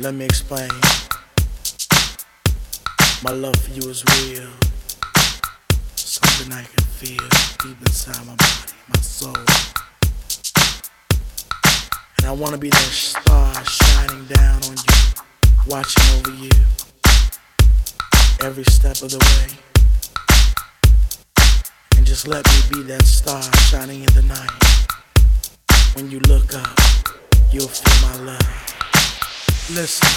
Let me explain. My love for you is real. Something I can feel deep inside my body, my soul. And I wanna be that star shining down on you, watching over you every step of the way. And just let me be that star shining in the night. When you look up, you'll feel my love. Listen.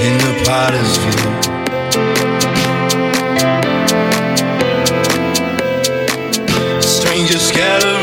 in the potter's field. Strangers scatter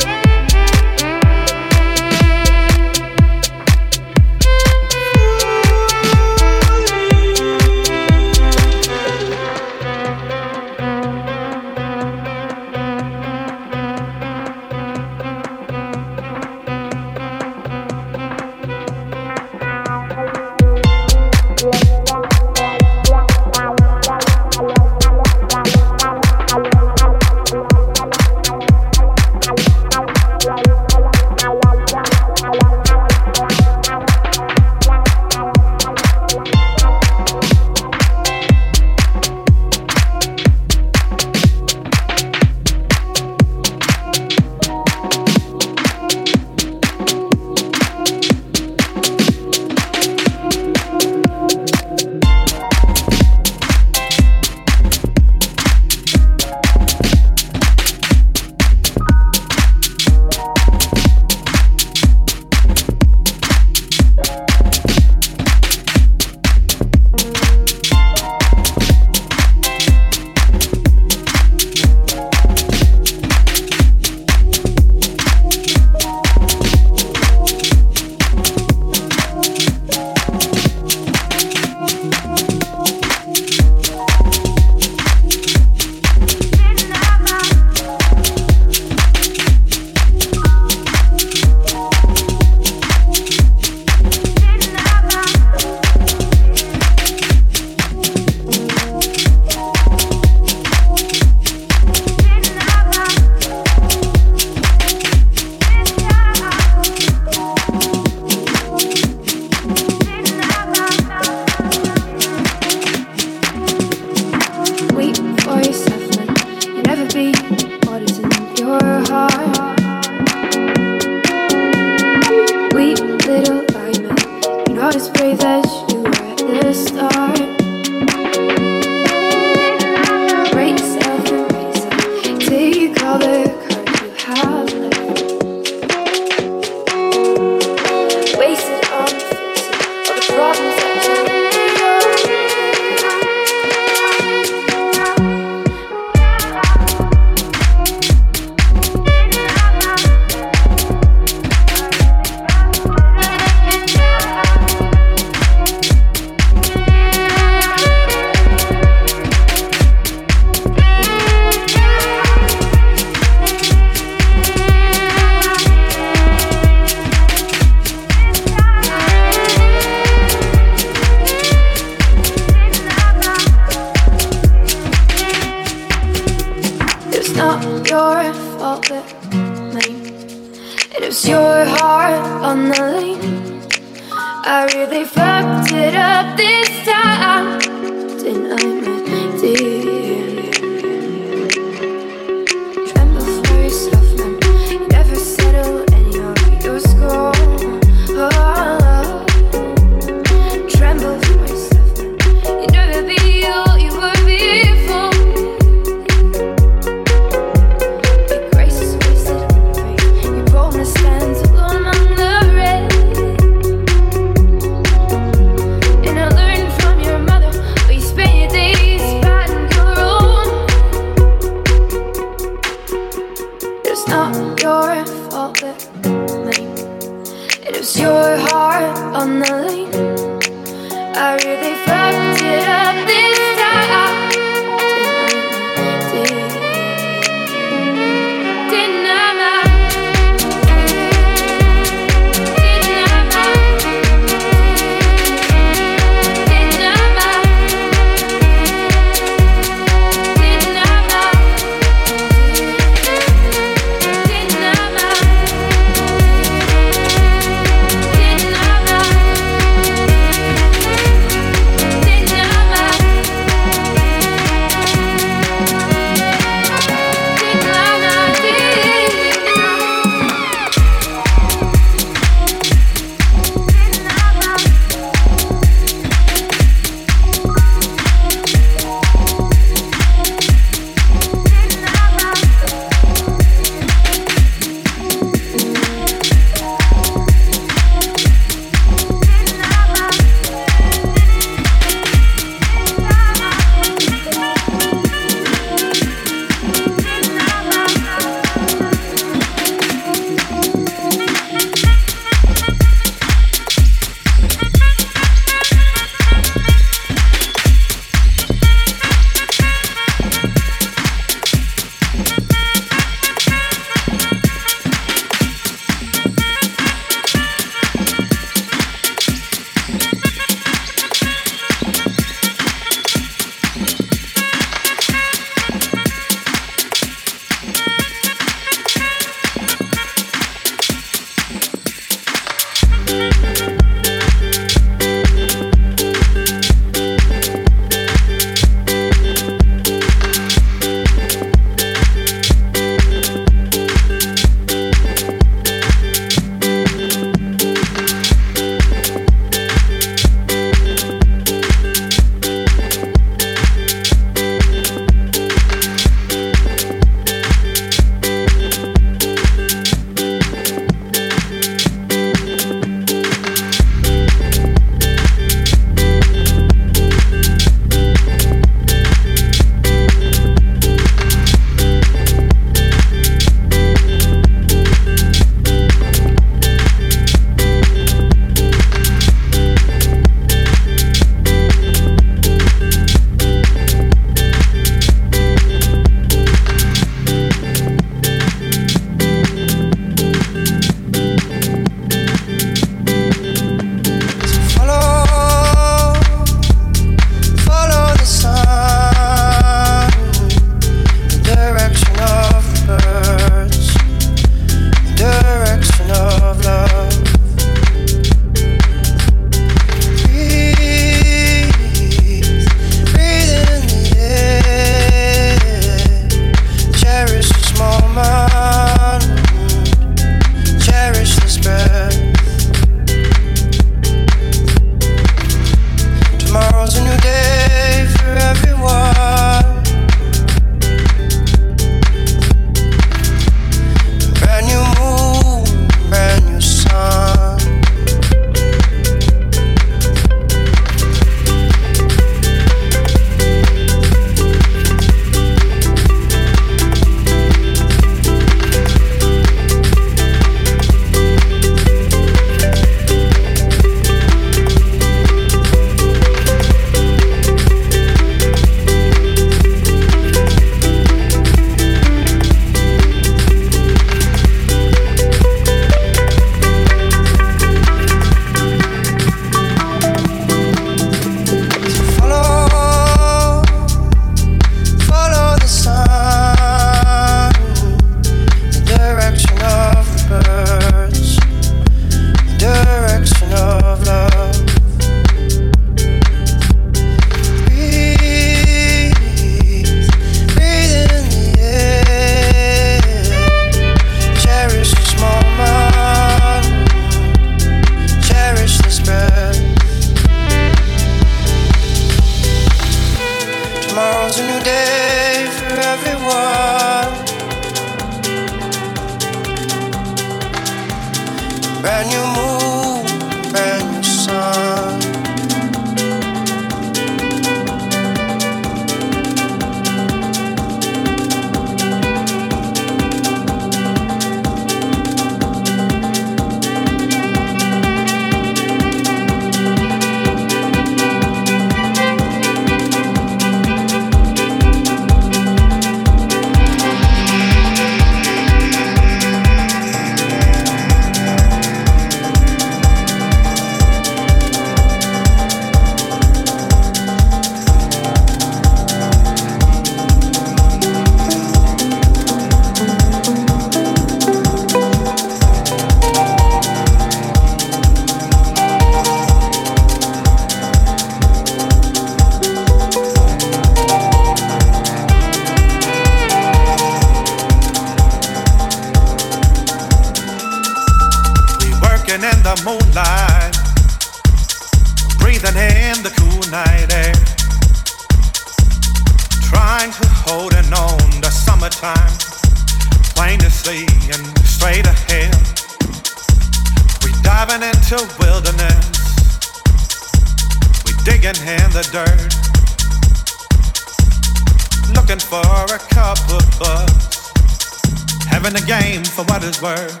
his word.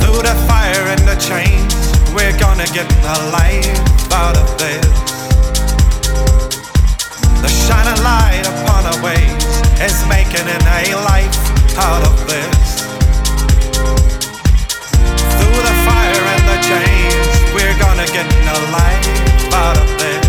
Through the fire and the chains, we're gonna get the life out of this. The shining light upon our ways is making an A life out of this. Through the fire and the chains, we're gonna get the life out of this.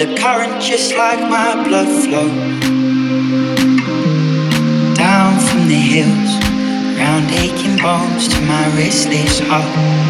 And the current, just like my blood flow down from the hills, round aching bones to my restless heart.